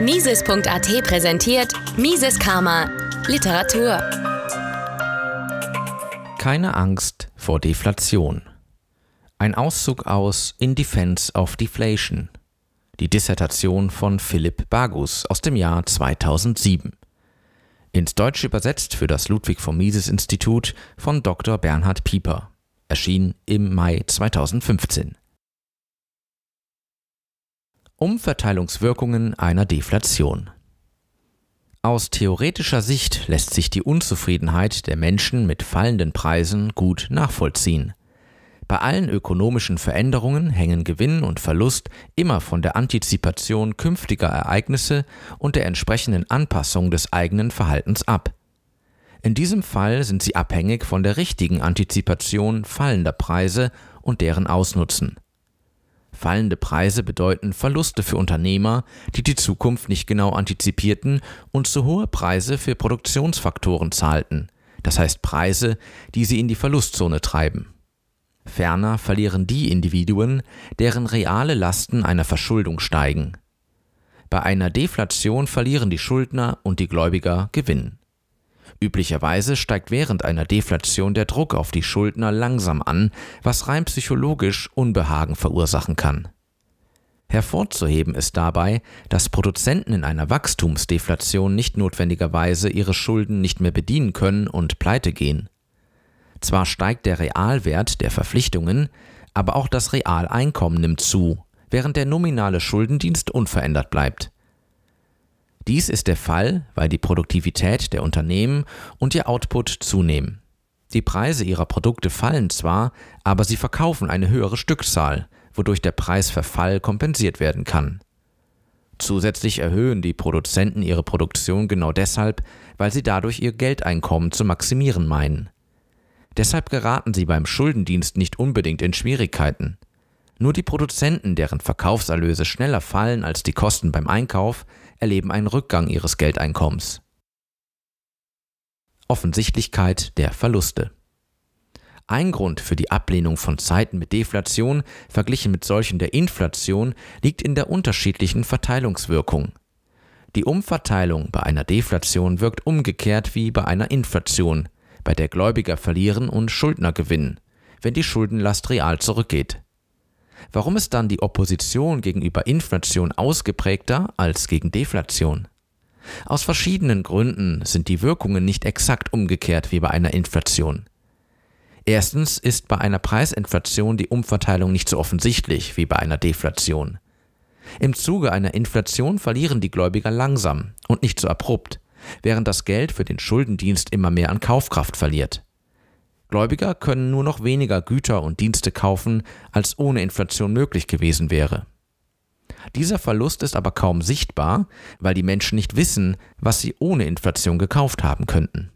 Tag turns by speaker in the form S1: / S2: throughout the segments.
S1: Mises.at präsentiert Mises Karma Literatur.
S2: Keine Angst vor Deflation. Ein Auszug aus In Defense of Deflation. Die Dissertation von Philipp Bagus aus dem Jahr 2007. Ins Deutsche übersetzt für das Ludwig von Mises Institut von Dr. Bernhard Pieper. Erschien im Mai 2015. Umverteilungswirkungen einer Deflation. Aus theoretischer Sicht lässt sich die Unzufriedenheit der Menschen mit fallenden Preisen gut nachvollziehen. Bei allen ökonomischen Veränderungen hängen Gewinn und Verlust immer von der Antizipation künftiger Ereignisse und der entsprechenden Anpassung des eigenen Verhaltens ab. In diesem Fall sind sie abhängig von der richtigen Antizipation fallender Preise und deren Ausnutzen. Fallende Preise bedeuten Verluste für Unternehmer, die die Zukunft nicht genau antizipierten und zu hohe Preise für Produktionsfaktoren zahlten, das heißt Preise, die sie in die Verlustzone treiben. Ferner verlieren die Individuen, deren reale Lasten einer Verschuldung steigen. Bei einer Deflation verlieren die Schuldner und die Gläubiger Gewinn. Üblicherweise steigt während einer Deflation der Druck auf die Schuldner langsam an, was rein psychologisch Unbehagen verursachen kann. Hervorzuheben ist dabei, dass Produzenten in einer Wachstumsdeflation nicht notwendigerweise ihre Schulden nicht mehr bedienen können und pleite gehen. Zwar steigt der Realwert der Verpflichtungen, aber auch das Realeinkommen nimmt zu, während der nominale Schuldendienst unverändert bleibt. Dies ist der Fall, weil die Produktivität der Unternehmen und ihr Output zunehmen. Die Preise ihrer Produkte fallen zwar, aber sie verkaufen eine höhere Stückzahl, wodurch der Preisverfall kompensiert werden kann. Zusätzlich erhöhen die Produzenten ihre Produktion genau deshalb, weil sie dadurch ihr Geldeinkommen zu maximieren meinen. Deshalb geraten sie beim Schuldendienst nicht unbedingt in Schwierigkeiten. Nur die Produzenten, deren Verkaufserlöse schneller fallen als die Kosten beim Einkauf, erleben einen Rückgang ihres Geldeinkommens. Offensichtlichkeit der Verluste. Ein Grund für die Ablehnung von Zeiten mit Deflation verglichen mit solchen der Inflation liegt in der unterschiedlichen Verteilungswirkung. Die Umverteilung bei einer Deflation wirkt umgekehrt wie bei einer Inflation, bei der Gläubiger verlieren und Schuldner gewinnen, wenn die Schuldenlast real zurückgeht. Warum ist dann die Opposition gegenüber Inflation ausgeprägter als gegen Deflation? Aus verschiedenen Gründen sind die Wirkungen nicht exakt umgekehrt wie bei einer Inflation. Erstens ist bei einer Preisinflation die Umverteilung nicht so offensichtlich wie bei einer Deflation. Im Zuge einer Inflation verlieren die Gläubiger langsam und nicht so abrupt, während das Geld für den Schuldendienst immer mehr an Kaufkraft verliert. Gläubiger können nur noch weniger Güter und Dienste kaufen, als ohne Inflation möglich gewesen wäre. Dieser Verlust ist aber kaum sichtbar, weil die Menschen nicht wissen, was sie ohne Inflation gekauft haben könnten.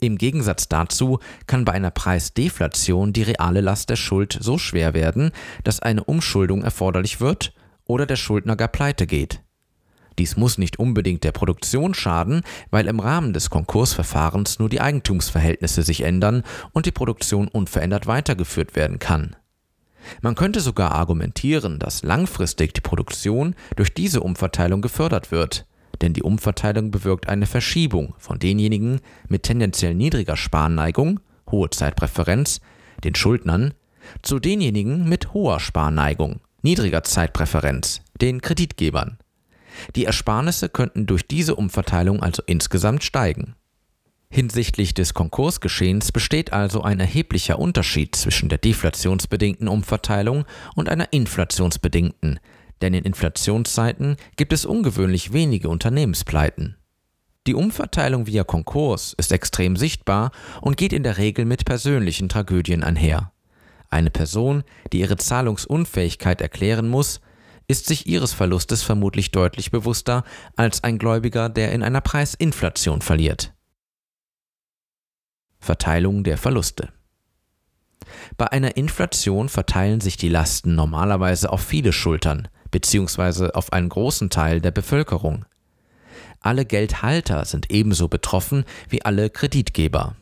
S2: Im Gegensatz dazu kann bei einer Preisdeflation die reale Last der Schuld so schwer werden, dass eine Umschuldung erforderlich wird oder der Schuldner gar pleite geht. Dies muss nicht unbedingt der Produktion schaden, weil im Rahmen des Konkursverfahrens nur die Eigentumsverhältnisse sich ändern und die Produktion unverändert weitergeführt werden kann. Man könnte sogar argumentieren, dass langfristig die Produktion durch diese Umverteilung gefördert wird, denn die Umverteilung bewirkt eine Verschiebung von denjenigen mit tendenziell niedriger Sparneigung, hohe Zeitpräferenz, den Schuldnern, zu denjenigen mit hoher Sparneigung, niedriger Zeitpräferenz, den Kreditgebern. Die Ersparnisse könnten durch diese Umverteilung also insgesamt steigen. Hinsichtlich des Konkursgeschehens besteht also ein erheblicher Unterschied zwischen der deflationsbedingten Umverteilung und einer inflationsbedingten, denn in Inflationszeiten gibt es ungewöhnlich wenige Unternehmenspleiten. Die Umverteilung via Konkurs ist extrem sichtbar und geht in der Regel mit persönlichen Tragödien einher. Eine Person, die ihre Zahlungsunfähigkeit erklären muss, ist sich ihres Verlustes vermutlich deutlich bewusster als ein Gläubiger, der in einer Preisinflation verliert. Verteilung der Verluste. Bei einer Inflation verteilen sich die Lasten normalerweise auf viele Schultern bzw. auf einen großen Teil der Bevölkerung. Alle Geldhalter sind ebenso betroffen wie alle Kreditgeber.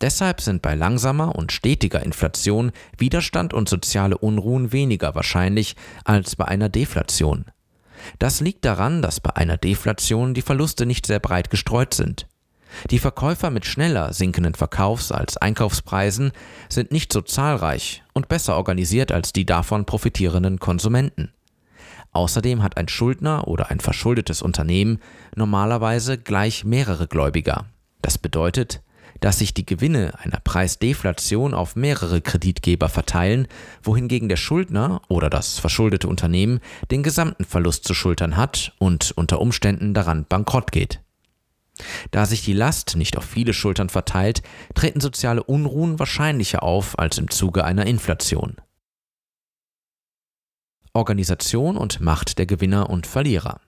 S2: Deshalb sind bei langsamer und stetiger Inflation Widerstand und soziale Unruhen weniger wahrscheinlich als bei einer Deflation. Das liegt daran, dass bei einer Deflation die Verluste nicht sehr breit gestreut sind. Die Verkäufer mit schneller sinkenden Verkaufs- als Einkaufspreisen sind nicht so zahlreich und besser organisiert als die davon profitierenden Konsumenten. Außerdem hat ein Schuldner oder ein verschuldetes Unternehmen normalerweise gleich mehrere Gläubiger. Das bedeutet, dass sich die Gewinne einer Preisdeflation auf mehrere Kreditgeber verteilen, wohingegen der Schuldner oder das verschuldete Unternehmen den gesamten Verlust zu schultern hat und unter Umständen daran bankrott geht. Da sich die Last nicht auf viele Schultern verteilt, treten soziale Unruhen wahrscheinlicher auf als im Zuge einer Inflation. Organisation und Macht der Gewinner und Verlierer.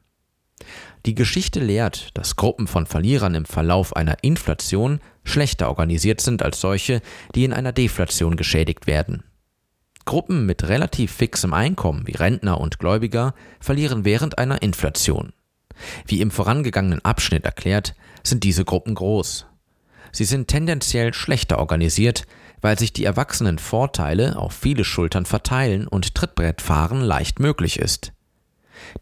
S2: Die Geschichte lehrt, dass Gruppen von Verlierern im Verlauf einer Inflation schlechter organisiert sind als solche, die in einer Deflation geschädigt werden. Gruppen mit relativ fixem Einkommen wie Rentner und Gläubiger verlieren während einer Inflation. Wie im vorangegangenen Abschnitt erklärt, sind diese Gruppen groß. Sie sind tendenziell schlechter organisiert, weil sich die erwachsenen Vorteile auf viele Schultern verteilen und Trittbrettfahren leicht möglich ist.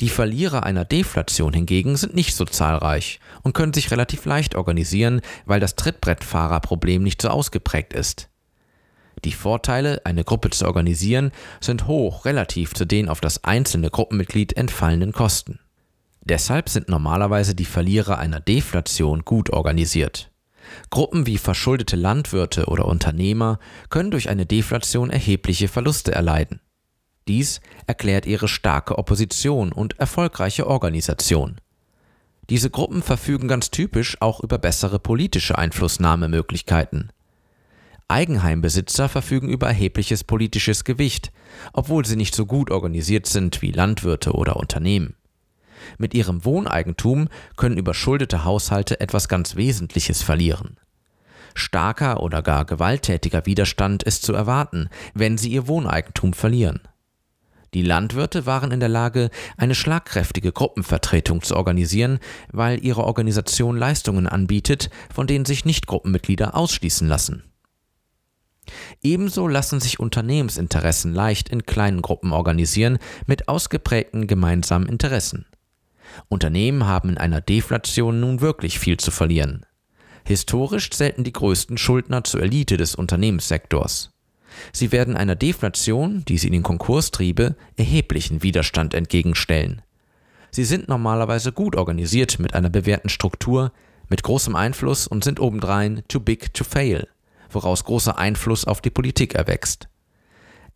S2: Die Verlierer einer Deflation hingegen sind nicht so zahlreich und können sich relativ leicht organisieren, weil das Trittbrettfahrerproblem nicht so ausgeprägt ist. Die Vorteile, eine Gruppe zu organisieren, sind hoch relativ zu den auf das einzelne Gruppenmitglied entfallenden Kosten. Deshalb sind normalerweise die Verlierer einer Deflation gut organisiert. Gruppen wie verschuldete Landwirte oder Unternehmer können durch eine Deflation erhebliche Verluste erleiden. Dies erklärt ihre starke Opposition und erfolgreiche Organisation. Diese Gruppen verfügen ganz typisch auch über bessere politische Einflussnahmemöglichkeiten. Eigenheimbesitzer verfügen über erhebliches politisches Gewicht, obwohl sie nicht so gut organisiert sind wie Landwirte oder Unternehmen. Mit ihrem Wohneigentum können überschuldete Haushalte etwas ganz Wesentliches verlieren. Starker oder gar gewalttätiger Widerstand ist zu erwarten, wenn sie ihr Wohneigentum verlieren. Die Landwirte waren in der Lage, eine schlagkräftige Gruppenvertretung zu organisieren, weil ihre Organisation Leistungen anbietet, von denen sich Nicht-Gruppenmitglieder ausschließen lassen. Ebenso lassen sich Unternehmensinteressen leicht in kleinen Gruppen organisieren mit ausgeprägten gemeinsamen Interessen. Unternehmen haben in einer Deflation nun wirklich viel zu verlieren. Historisch zählten die größten Schuldner zur Elite des Unternehmenssektors. Sie werden einer Deflation, die sie in den Konkurs triebe, erheblichen Widerstand entgegenstellen. Sie sind normalerweise gut organisiert mit einer bewährten Struktur, mit großem Einfluss und sind obendrein too big to fail, woraus großer Einfluss auf die Politik erwächst.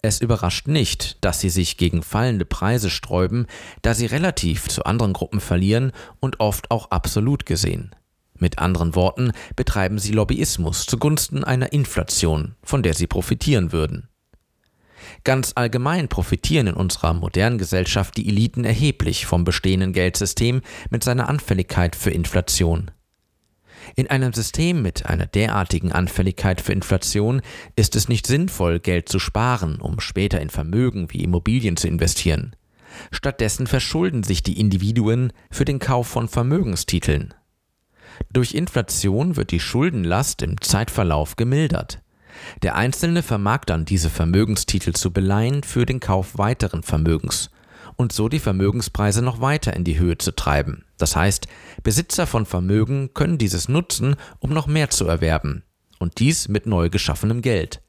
S2: Es überrascht nicht, dass sie sich gegen fallende Preise sträuben, da sie relativ zu anderen Gruppen verlieren und oft auch absolut gesehen. Mit anderen Worten betreiben sie Lobbyismus zugunsten einer Inflation, von der sie profitieren würden. Ganz allgemein profitieren in unserer modernen Gesellschaft die Eliten erheblich vom bestehenden Geldsystem mit seiner Anfälligkeit für Inflation. In einem System mit einer derartigen Anfälligkeit für Inflation ist es nicht sinnvoll, Geld zu sparen, um später in Vermögen wie Immobilien zu investieren. Stattdessen verschulden sich die Individuen für den Kauf von Vermögenstiteln. Durch Inflation wird die Schuldenlast im Zeitverlauf gemildert. Der Einzelne vermag dann diese Vermögenstitel zu beleihen für den Kauf weiteren Vermögens und so die Vermögenspreise noch weiter in die Höhe zu treiben. Das heißt, Besitzer von Vermögen können dieses nutzen, um noch mehr zu erwerben, und dies mit neu geschaffenem Geld.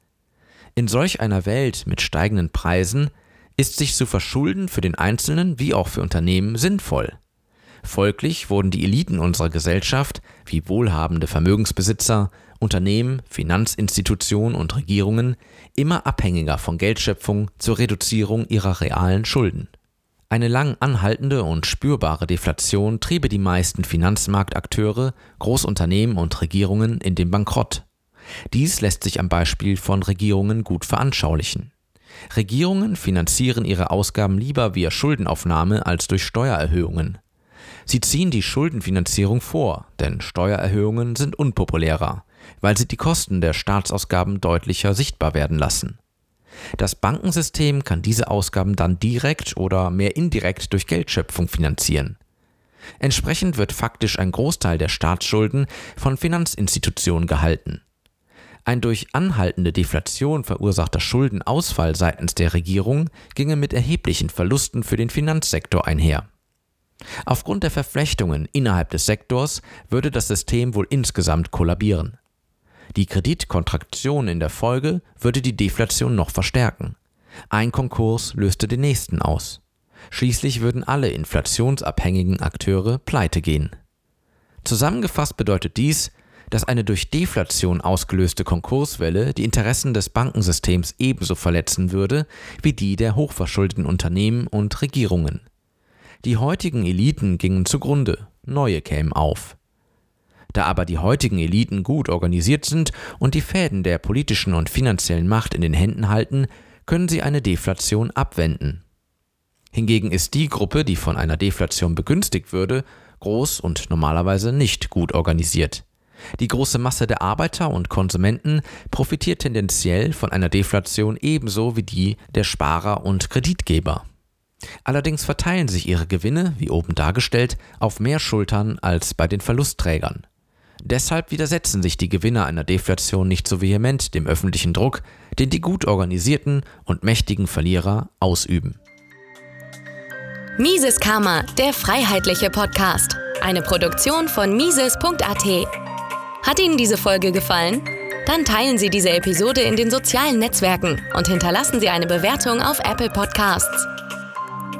S2: In solch einer Welt mit steigenden Preisen ist sich zu verschulden für den Einzelnen wie auch für Unternehmen sinnvoll. Folglich wurden die Eliten unserer Gesellschaft, wie wohlhabende Vermögensbesitzer, Unternehmen, Finanzinstitutionen und Regierungen, immer abhängiger von Geldschöpfung zur Reduzierung ihrer realen Schulden. Eine lang anhaltende und spürbare Deflation triebe die meisten Finanzmarktakteure, Großunternehmen und Regierungen in den Bankrott. Dies lässt sich am Beispiel von Regierungen gut veranschaulichen. Regierungen finanzieren ihre Ausgaben lieber via Schuldenaufnahme als durch Steuererhöhungen. Sie ziehen die Schuldenfinanzierung vor, denn Steuererhöhungen sind unpopulärer, weil sie die Kosten der Staatsausgaben deutlicher sichtbar werden lassen. Das Bankensystem kann diese Ausgaben dann direkt oder mehr indirekt durch Geldschöpfung finanzieren. Entsprechend wird faktisch ein Großteil der Staatsschulden von Finanzinstitutionen gehalten. Ein durch anhaltende Deflation verursachter Schuldenausfall seitens der Regierung ginge mit erheblichen Verlusten für den Finanzsektor einher. Aufgrund der Verflechtungen innerhalb des Sektors würde das System wohl insgesamt kollabieren. Die Kreditkontraktion in der Folge würde die Deflation noch verstärken. Ein Konkurs löste den nächsten aus. Schließlich würden alle inflationsabhängigen Akteure pleite gehen. Zusammengefasst bedeutet dies, dass eine durch Deflation ausgelöste Konkurswelle die Interessen des Bankensystems ebenso verletzen würde wie die der hochverschuldeten Unternehmen und Regierungen. Die heutigen Eliten gingen zugrunde, neue kämen auf. Da aber die heutigen Eliten gut organisiert sind und die Fäden der politischen und finanziellen Macht in den Händen halten, können sie eine Deflation abwenden. Hingegen ist die Gruppe, die von einer Deflation begünstigt würde, groß und normalerweise nicht gut organisiert. Die große Masse der Arbeiter und Konsumenten profitiert tendenziell von einer Deflation ebenso wie die der Sparer und Kreditgeber. Allerdings verteilen sich ihre Gewinne, wie oben dargestellt, auf mehr Schultern als bei den Verlustträgern. Deshalb widersetzen sich die Gewinner einer Deflation nicht so vehement dem öffentlichen Druck, den die gut organisierten und mächtigen Verlierer ausüben.
S1: Mises Karma, der freiheitliche Podcast. Eine Produktion von Mises.at. Hat Ihnen diese Folge gefallen? Dann teilen Sie diese Episode in den sozialen Netzwerken und hinterlassen Sie eine Bewertung auf Apple Podcasts.